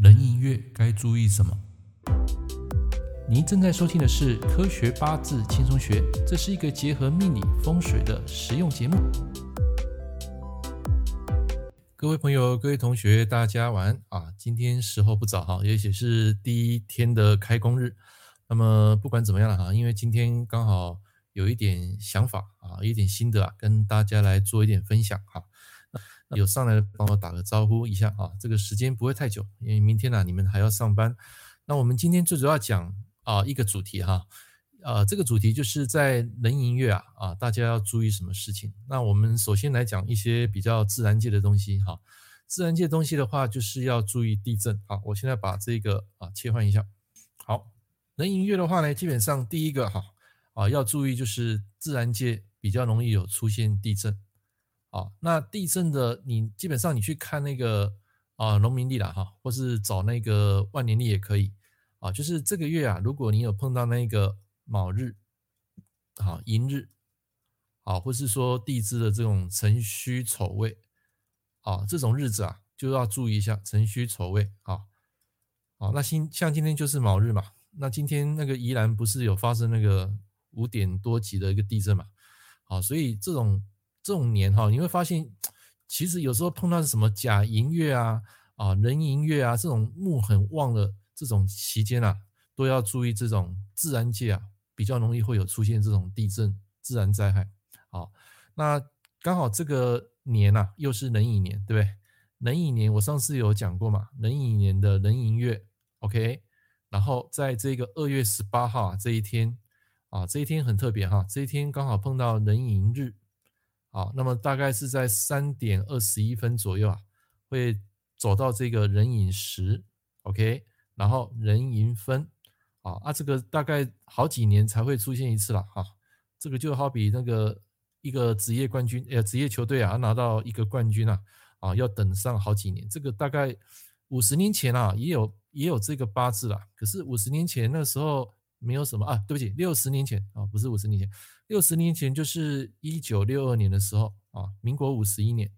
人寅月该注意什么？您正在收听的是《科学八字轻松学》，这是一个结合命理风水的实用节目。各位朋友、各位同学，大家晚安啊！今天时候不早哈，也许是第一天的开工日。那么不管怎么样了哈，因为今天刚好有一点想法啊，有一点心得啊，跟大家来做一点分享哈。有上来帮我打个招呼一下啊，这个时间不会太久，因为明天呢、你们还要上班。那我们今天最主要讲啊一个主题哈，呃这个主题就是在壬寅月啊啊大家要注意什么事情？那我们首先来讲一些比较自然界的东西哈，自然界东西的话就是要注意地震。好，我现在把这个啊切换一下。好，壬寅月的话呢，基本上第一个哈啊要注意就是自然界比较容易有出现地震。啊，那地震的你基本上你去看那个啊农民历啦哈，或是找那个万年历也可以啊。就是这个月啊，如果你有碰到那个卯日、好寅日，啊，或是说地支的这种辰戌丑未啊，这种日子啊，就要注意一下辰戌丑未啊。好，那今像今天就是卯日嘛，那今天那个宜兰不是有发生那个五点多级的一个地震嘛？好，所以这种。这种年哈，你会发现，其实有时候碰到什么甲寅月啊、啊壬寅月啊这种木很旺的这种期间啊，都要注意这种自然界啊比较容易会有出现这种地震、自然灾害。好，那刚好这个年啊又是壬寅年，对不对？壬寅年我上次有讲过嘛，壬寅年的壬寅月，OK，然后在这个二月十八号啊这一天啊，这一天很特别哈，这一天刚好碰到壬寅日。好，那么大概是在三点二十一分左右啊，会走到这个人寅时，OK，然后人寅分，啊啊，这个大概好几年才会出现一次了哈，这个就好比那个一个职业冠军，呃，职业球队啊，拿到一个冠军啊，啊，要等上好几年，这个大概五十年前啊，也有也有这个八字啦，可是五十年前那时候。没有什么啊，对不起，六十年前啊，不是五十年前，六十年前就是一九六二年的时候啊，民国五十一年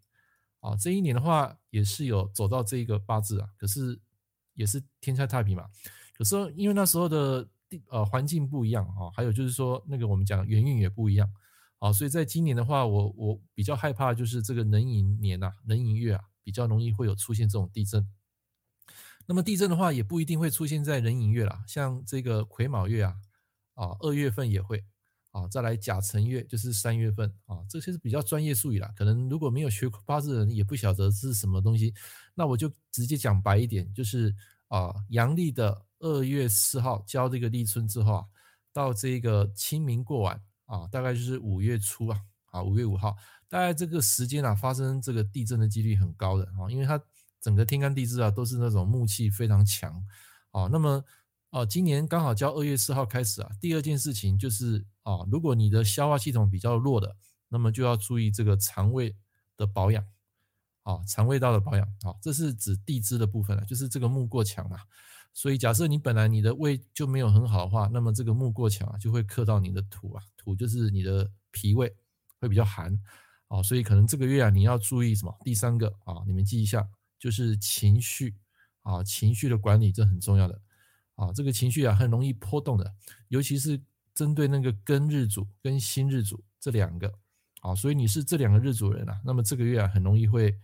啊，这一年的话也是有走到这一个八字啊，可是也是天下太平嘛。可是因为那时候的地呃环境不一样啊，还有就是说那个我们讲元运也不一样啊，所以在今年的话，我我比较害怕就是这个壬寅年呐，壬寅月啊，比较容易会有出现这种地震。那么地震的话，也不一定会出现在壬寅月啦，像这个癸卯月啊，啊二月份也会啊，再来甲辰月就是三月份啊，这些是比较专业术语啦，可能如果没有学八字的人也不晓得这是什么东西，那我就直接讲白一点，就是啊阳历的二月四号交这个立春之后啊，到这个清明过完啊，大概就是五月初啊，啊五月五号，大概这个时间啊发生这个地震的几率很高的啊，因为它。整个天干地支啊，都是那种木气非常强，啊，那么啊，今年刚好交二月四号开始啊，第二件事情就是啊，如果你的消化系统比较弱的，那么就要注意这个肠胃的保养，啊，肠胃道的保养，啊，这是指地支的部分啊，就是这个木过强啊，所以假设你本来你的胃就没有很好的话，那么这个木过强啊，就会克到你的土啊，土就是你的脾胃会比较寒，啊，所以可能这个月啊，你要注意什么？第三个啊，你们记一下。就是情绪啊，情绪的管理这很重要的。啊，这个情绪啊很容易波动的，尤其是针对那个庚日主跟辛日主这两个。啊，所以你是这两个日主人啊，那么这个月啊很容易会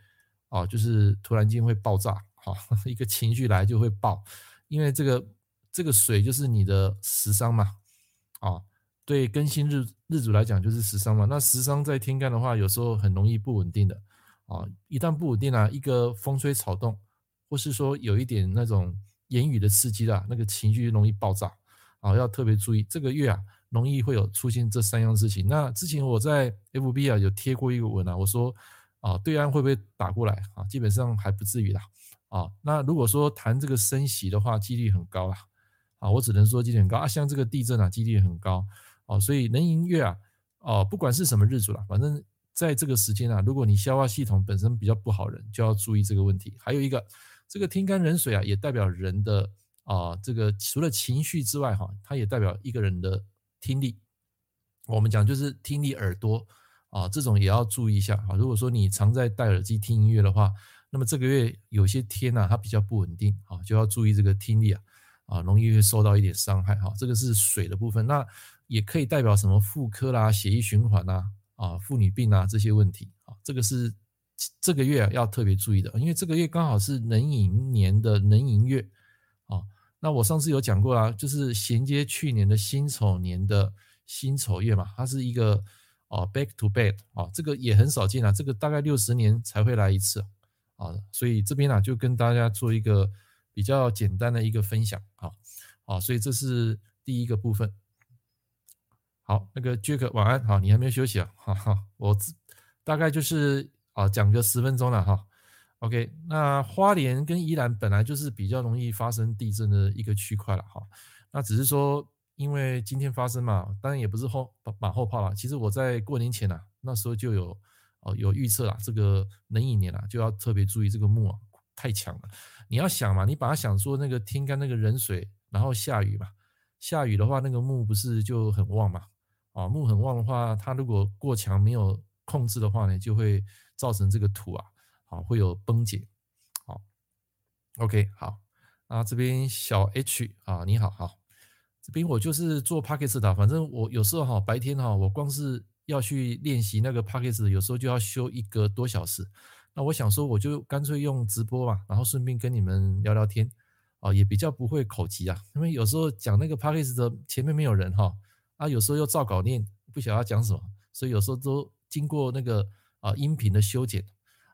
啊，就是突然间会爆炸啊，一个情绪来就会爆，因为这个这个水就是你的食伤嘛啊，对庚辛日日主来讲就是食伤嘛，那食伤在天干的话，有时候很容易不稳定的。啊，一旦不稳定啊，一个风吹草动，或是说有一点那种言语的刺激啦，那个情绪容易爆炸啊，要特别注意。这个月啊，容易会有出现这三样事情。那之前我在 FB 啊有贴过一个文啊，我说啊，对岸会不会打过来啊？基本上还不至于啦。啊，那如果说谈这个升息的话，几率很高啦。啊，我只能说几率很高啊。像这个地震啊，几率很高啊。所以壬寅月啊，哦，不管是什么日主啦，反正。在这个时间啊，如果你消化系统本身比较不好人，就要注意这个问题。还有一个，这个天干壬水啊，也代表人的啊，这个除了情绪之外，哈，它也代表一个人的听力。我们讲就是听力耳朵啊，这种也要注意一下啊。如果说你常在戴耳机听音乐的话，那么这个月有些天呢、啊，它比较不稳定啊，就要注意这个听力啊，啊，容易会受到一点伤害哈。这个是水的部分，那也可以代表什么妇科啦、血液循环呐、啊、妇女病啊这些问题啊。这个是这个月要特别注意的，因为这个月刚好是壬寅年的壬寅月啊。那我上次有讲过啦，就是衔接去年的辛丑年的辛丑月嘛，它是一个哦 back to back 啊，这个也很少见啊，这个大概六十年才会来一次。啊，所以这边呢、啊、就跟大家做一个比较简单的一个分享啊，啊，所以这是第一个部分。好，那个 Jack 晚安，好，你还没有休息啊？哈哈，我大概就是啊讲个十分钟了哈。OK，那花莲跟宜兰本来就是比较容易发生地震的一个区块了哈。那只是说因为今天发生嘛，当然也不是后马后炮了。其实我在过年前呐、啊，那时候就有。哦，有预测啊，这个壬寅年啊，就要特别注意这个木啊，太强了。你要想嘛，你把它想说那个天干那个壬水，然后下雨嘛，下雨的话，那个木不是就很旺嘛？啊，木很旺的话，它如果过强没有控制的话呢，就会造成这个土啊，啊会有崩解。好，OK，好，啊这边小 H 啊，你好，好，这边我就是做 Podcast 的，反正我有时候哈白天哈，我光是。要去练习那个 Podcast，有时候就要修一个多小时。那我想说，我就干脆用直播嘛，然后顺便跟你们聊聊天啊，也比较不会口急啊。因为有时候讲那个 Podcast 的前面没有人哈，啊，有时候又照稿念，不晓得要讲什么，所以有时候都经过那个啊音频的修剪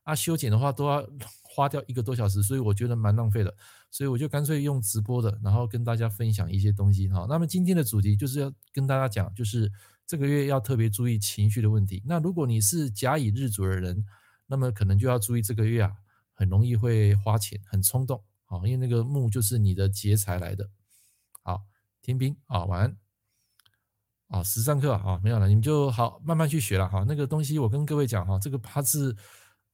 啊，修剪的话都要 花掉一个多小时，所以我觉得蛮浪费的。所以我就干脆用直播的，然后跟大家分享一些东西哈。那么今天的主题就是要跟大家讲，就是。这个月要特别注意情绪的问题。那如果你是甲乙日主的人，那么可能就要注意这个月啊，很容易会花钱，很冲动啊，因为那个木就是你的劫财来的。好，天兵啊，晚安。啊，十三课啊，没有了，你们就好慢慢去学了哈。那个东西我跟各位讲哈，这个八字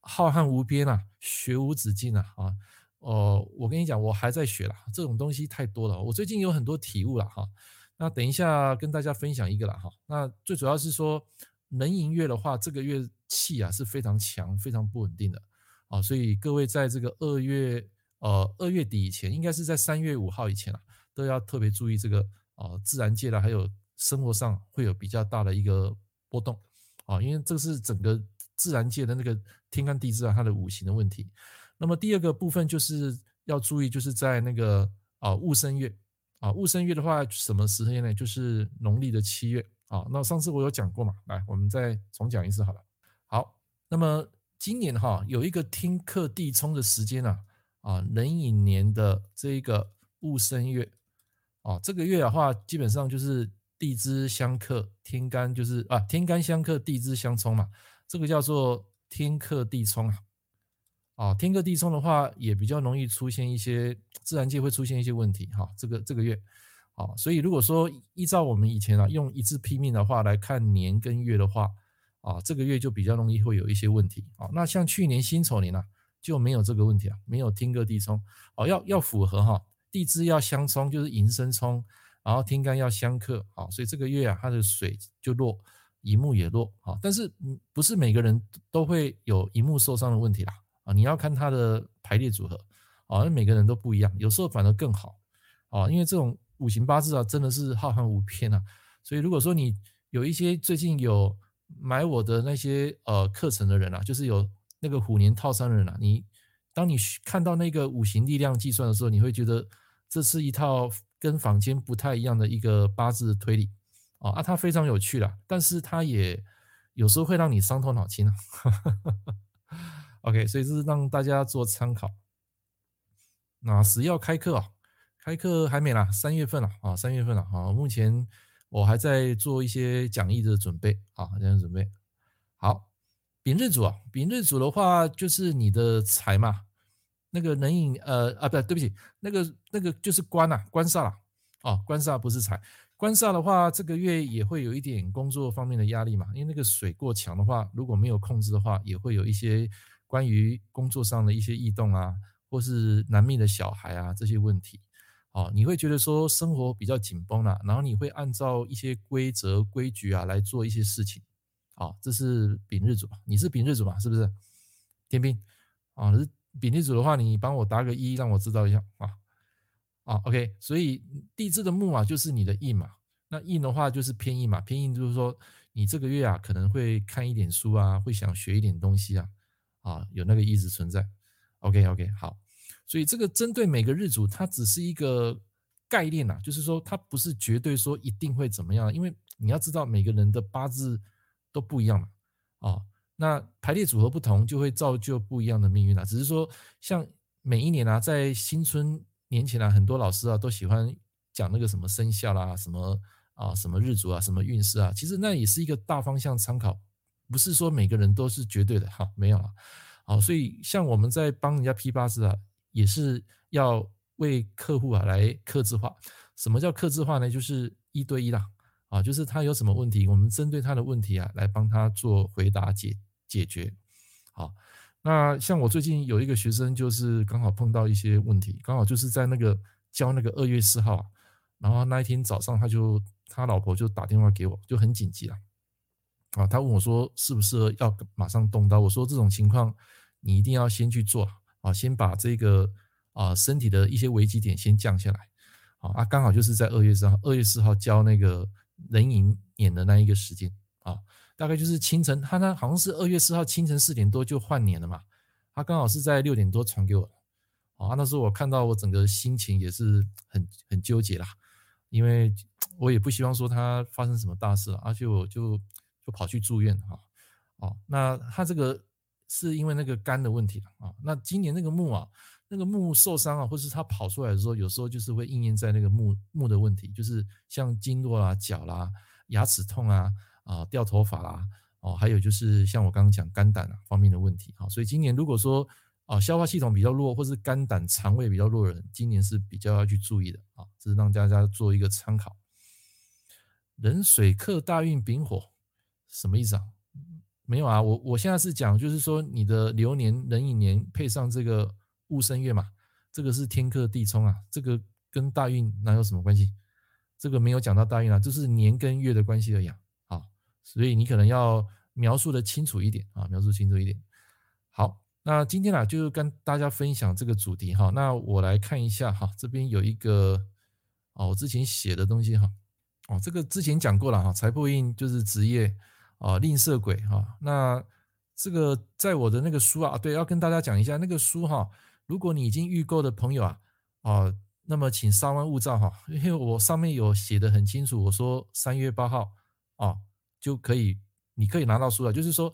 浩瀚无边啊，学无止境啊啊。哦，我跟你讲，我还在学了，这种东西太多了。我最近有很多体悟了哈。那等一下跟大家分享一个啦哈，那最主要是说能营月的话，这个月气啊是非常强、非常不稳定的啊，所以各位在这个二月呃二月底以前，应该是在三月五号以前啊，都要特别注意这个啊自然界的还有生活上会有比较大的一个波动啊，因为这是整个自然界的那个天干地支啊它的五行的问题。那么第二个部分就是要注意，就是在那个啊戊申月。啊，戊申月的话，什么时间呢？就是农历的七月啊。那上次我有讲过嘛，来，我们再重讲一次好了。好，那么今年哈有一个天克地冲的时间啊，啊，壬寅年的这一个戊申月啊，这个月的话，基本上就是地支相克，天干就是啊，天干相克，地支相冲嘛，这个叫做天克地冲啊。啊，天克地冲的话，也比较容易出现一些自然界会出现一些问题哈。这个这个月，啊，所以如果说依照我们以前啊用一字拼命的话来看年跟月的话，啊，这个月就比较容易会有一些问题啊。那像去年辛丑年啊就没有这个问题啊，没有天克地冲，哦，要要符合哈，地支要相冲，就是寅申冲，然后天干要相克，啊，所以这个月啊它的水就弱，乙木也弱啊。但是不是每个人都会有乙木受伤的问题啦。啊，你要看它的排列组合，啊，那每个人都不一样，有时候反而更好，啊，因为这种五行八字啊，真的是浩瀚无边啊，所以如果说你有一些最近有买我的那些呃课程的人啊，就是有那个虎年套餐的人啊，你当你看到那个五行力量计算的时候，你会觉得这是一套跟坊间不太一样的一个八字推理，啊，啊，它非常有趣啦，但是它也有时候会让你伤透脑筋啊。OK，所以这是让大家做参考。那十要开课啊，开课还没啦，三月份了啊，三月份了啊。目前我还在做一些讲义的准备啊，这样准备。好，丙日主啊，丙日主的话就是你的财嘛，那个壬寅呃啊，不对，对不起，那个那个就是官呐，官煞了哦，官煞不是财。官煞的话，这个月也会有一点工作方面的压力嘛，因为那个水过强的话，如果没有控制的话，也会有一些。关于工作上的一些异动啊，或是难觅的小孩啊这些问题，哦，你会觉得说生活比较紧绷了，然后你会按照一些规则规矩啊来做一些事情，啊，这是丙日主吧，你是丙日主嘛？是不是？天兵啊，丙地主的话，你帮我答个一，让我知道一下啊。啊，OK，所以地支的木啊，就是你的印嘛。那印的话就是偏印嘛，偏印就是说你这个月啊可能会看一点书啊，会想学一点东西啊，啊，有那个意思存在。OK OK，好，所以这个针对每个日主，它只是一个概念呐，就是说它不是绝对说一定会怎么样，因为你要知道每个人的八字都不一样嘛，啊，那排列组合不同就会造就不一样的命运啊。只是说像每一年啊，在新春。年前啊，很多老师啊都喜欢讲那个什么生肖啦，什么啊，什么日主啊，什么运势啊，其实那也是一个大方向参考，不是说每个人都是绝对的哈，没有啊，好，所以像我们在帮人家批八字啊，也是要为客户啊来客制化。什么叫客制化呢？就是一对一啦，啊，就是他有什么问题，我们针对他的问题啊来帮他做回答解解决，好。那像我最近有一个学生，就是刚好碰到一些问题，刚好就是在那个交那个二月四号，然后那一天早上他就他老婆就打电话给我，就很紧急了，啊，他问我说适不适合要马上动刀，我说这种情况你一定要先去做啊，先把这个啊身体的一些危机点先降下来，啊，刚好就是在二月四号，二月四号交那个壬寅年的那一个时间啊。大概就是清晨，他那好像是二月四号清晨四点多就换年了嘛，他刚好是在六点多传给我的，啊，那时候我看到我整个心情也是很很纠结啦，因为我也不希望说他发生什么大事了，而且我就就跑去住院哈，哦，那他这个是因为那个肝的问题啊，那今年那个木啊，那个木受伤啊，或是他跑出来的时候，有时候就是会应验在那个木木的问题，就是像经络啦、脚啦、牙齿痛啊。啊，掉头发啦，哦，还有就是像我刚刚讲肝胆啊方面的问题，好，所以今年如果说啊消化系统比较弱，或是肝胆肠胃比较弱的人，今年是比较要去注意的啊，这是让大家做一个参考。壬水克大运丙火，什么意思啊？没有啊，我我现在是讲就是说你的流年壬寅年配上这个戊申月嘛，这个是天克地冲啊，这个跟大运哪有什么关系？这个没有讲到大运啊，就是年跟月的关系而已。所以你可能要描述的清楚一点啊，描述清楚一点。好，那今天啊，就跟大家分享这个主题哈。那我来看一下哈，这边有一个哦，我之前写的东西哈。哦，这个之前讲过了哈，财帛印就是职业啊，吝啬鬼哈。那这个在我的那个书啊，对，要跟大家讲一下那个书哈。如果你已经预购的朋友啊，啊，那么请稍安勿躁哈，因为我上面有写的很清楚，我说三月八号啊。就可以，你可以拿到书了。就是说，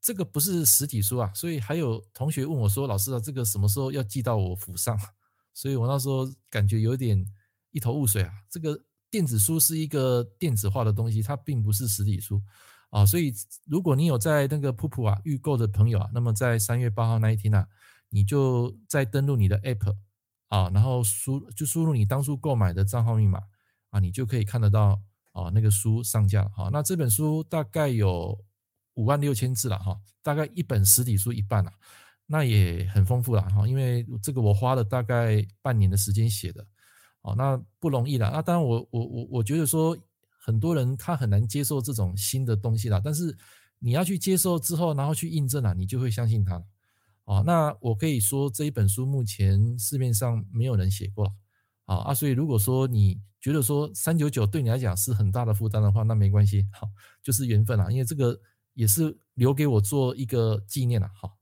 这个不是实体书啊，所以还有同学问我说：“老师啊，这个什么时候要寄到我府上？”所以我那时候感觉有点一头雾水啊。这个电子书是一个电子化的东西，它并不是实体书啊。所以如果你有在那个噗噗啊预购的朋友啊，那么在三月八号那一天啊，你就再登录你的 App 啊，然后输就输入你当初购买的账号密码啊，你就可以看得到。啊，那个书上架了哈，那这本书大概有五万六千字了哈，大概一本实体书一半了，那也很丰富了哈，因为这个我花了大概半年的时间写的，哦，那不容易了。那当然我我我我觉得说很多人他很难接受这种新的东西了，但是你要去接受之后，然后去印证了，你就会相信它。哦，那我可以说这一本书目前市面上没有人写过了啊啊，所以如果说你觉得说三九九对你来讲是很大的负担的话，那没关系，好，就是缘分啦。因为这个也是留给我做一个纪念啦。好，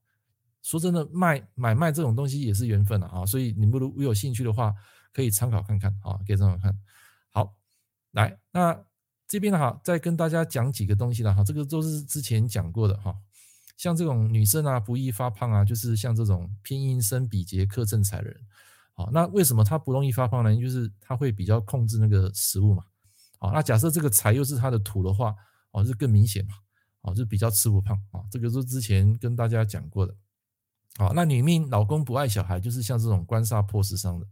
说真的，卖买卖这种东西也是缘分啦。啊。所以你们如果有兴趣的话，可以参考看看啊，可以参考看。好，来，那这边的哈再跟大家讲几个东西了哈，这个都是之前讲过的哈，像这种女生啊不易发胖啊，就是像这种偏印生比劫克正财人。好，那为什么他不容易发胖呢？就是他会比较控制那个食物嘛。好，那假设这个财又是他的土的话，哦，是更明显嘛。哦，就比较吃不胖啊。这个是之前跟大家讲过的。好，那女命老公不爱小孩，就是像这种官杀破食伤的。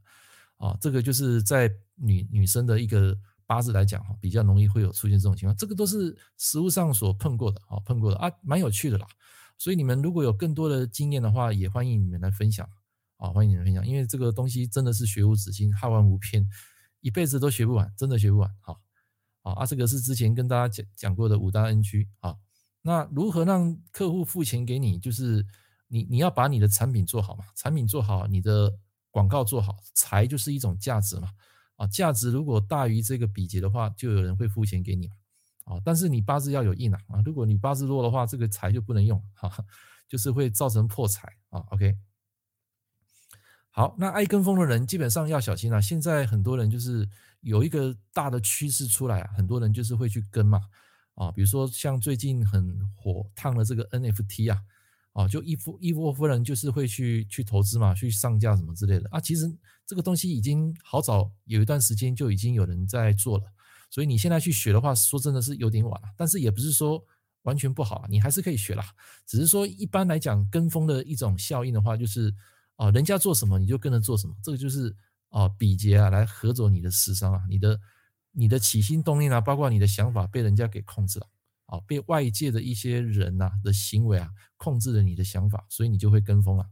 啊，这个就是在女女生的一个八字来讲哈，比较容易会有出现这种情况。这个都是实务上所碰过的啊，碰过的啊，蛮有趣的啦。所以你们如果有更多的经验的话，也欢迎你们来分享。啊，欢迎你们分享，因为这个东西真的是学无止境，汉王无边，一辈子都学不完，真的学不完。好，啊，这个是之前跟大家讲讲过的五大 NG 啊。那如何让客户付钱给你？就是你你要把你的产品做好嘛，产品做好，你的广告做好，财就是一种价值嘛。啊，价值如果大于这个比劫的话，就有人会付钱给你嘛。啊，但是你八字要有印啊，啊，如果你八字弱的话，这个财就不能用，哈，就是会造成破财啊。OK，好，那爱跟风的人基本上要小心啊。现在很多人就是有一个大的趋势出来啊，很多人就是会去跟嘛。啊，比如说像最近很火烫的这个 NFT 啊，啊，就一夫一窝蜂人就是会去去投资嘛，去上架什么之类的啊。其实这个东西已经好早有一段时间就已经有人在做了，所以你现在去学的话，说真的是有点晚了。但是也不是说完全不好，你还是可以学啦。只是说一般来讲，跟风的一种效应的话，就是啊，人家做什么你就跟着做什么，这个就是啊比劫啊来合走你的食伤啊，你的。你的起心动念啊，包括你的想法被人家给控制了啊，被外界的一些人呐的行为啊控制了你的想法，所以你就会跟风了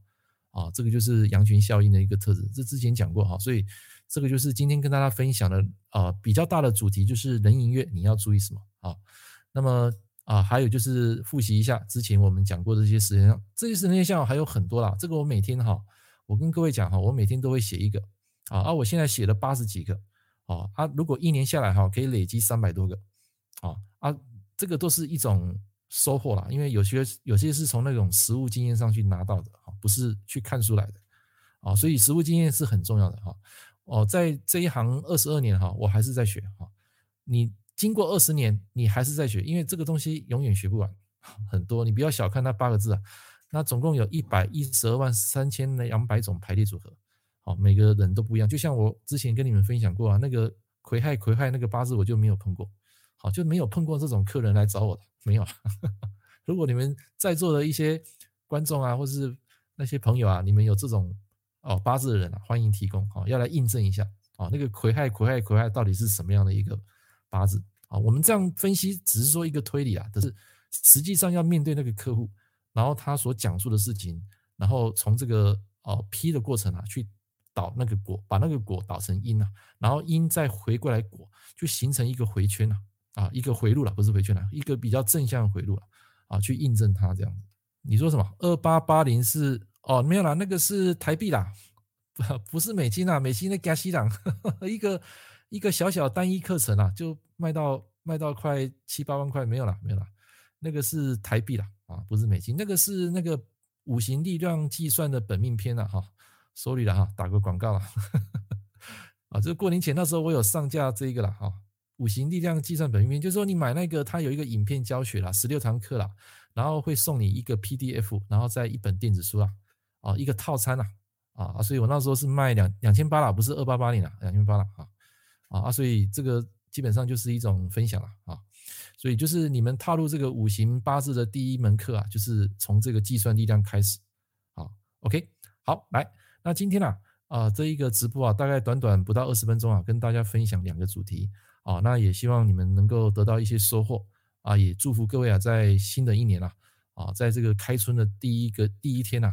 啊。这个就是羊群效应的一个特质，这之前讲过哈，所以这个就是今天跟大家分享的啊比较大的主题，就是人寅月你要注意什么啊？那么啊还有就是复习一下之前我们讲过的这些时间上，这些时间项还有很多啦。这个我每天哈，我跟各位讲哈，我每天都会写一个啊，啊我现在写了八十几个。啊啊！如果一年下来哈，可以累积三百多个，啊啊，这个都是一种收获啦。因为有些有些是从那种实务经验上去拿到的，啊，不是去看书来的，啊，所以实务经验是很重要的哈。哦，在这一行二十二年哈，我还是在学哈。你经过二十年，你还是在学，因为这个东西永远学不完，很多。你不要小看那八个字啊，那总共有一百一十二万三千两百种排列组合。好，每个人都不一样。就像我之前跟你们分享过啊，那个癸亥癸亥那个八字我就没有碰过，好，就没有碰过这种客人来找我的，没有。如果你们在座的一些观众啊，或是那些朋友啊，你们有这种哦八字的人啊，欢迎提供，好，要来印证一下啊，那个癸亥癸亥癸亥到底是什么样的一个八字啊？我们这样分析只是说一个推理啊，但是实际上要面对那个客户，然后他所讲述的事情，然后从这个哦批的过程啊去。导那个果，把那个果导成因啊，然后因再回过来果，就形成一个回圈了啊，一个回路了，不是回圈了，一个比较正向的回路了啊，去印证它这样子。你说什么？二八八零是哦，没有啦，那个是台币啦，不不是美金啦，美金的加西朗，一个一个小小单一课程啊，就卖到卖到快七八万块，没有啦，没有啦，那个是台币啦啊，不是美金，那个是那个五行力量计算的本命篇了哈。Sorry 了哈，打个广告了，啊，这个过年前那时候我有上架这个了哈，五行力量计算本命篇，就是说你买那个，它有一个影片教学啦，十六堂课啦，然后会送你一个 PDF，然后再一本电子书啦，啊，一个套餐啦，啊，所以我那时候是卖两两千八啦，不是二八八零啦，两千八啦，啊，啊，所以这个基本上就是一种分享了啊，所以就是你们踏入这个五行八字的第一门课啊，就是从这个计算力量开始，好，OK，好，来。那今天呢，啊，啊，这一个直播啊，大概短短不到二十分钟啊，跟大家分享两个主题啊，那也希望你们能够得到一些收获啊，也祝福各位啊，在新的一年啊，啊，在这个开春的第一个第一天呐，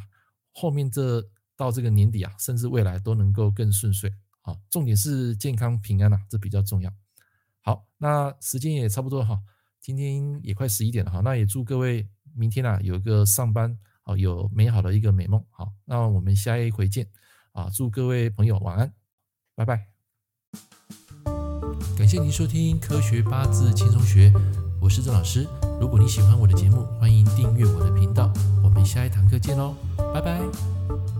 后面这到这个年底啊，甚至未来都能够更顺遂啊，重点是健康平安呐，这比较重要。好，那时间也差不多哈，今天也快十一点了哈，那也祝各位明天啊，有一个上班。好，有美好的一个美梦。好，那我们下一回见。啊，祝各位朋友晚安，拜拜。感谢您收听《科学八字轻松学》，我是郑老师。如果你喜欢我的节目，欢迎订阅我的频道。我们下一堂课见喽，拜拜。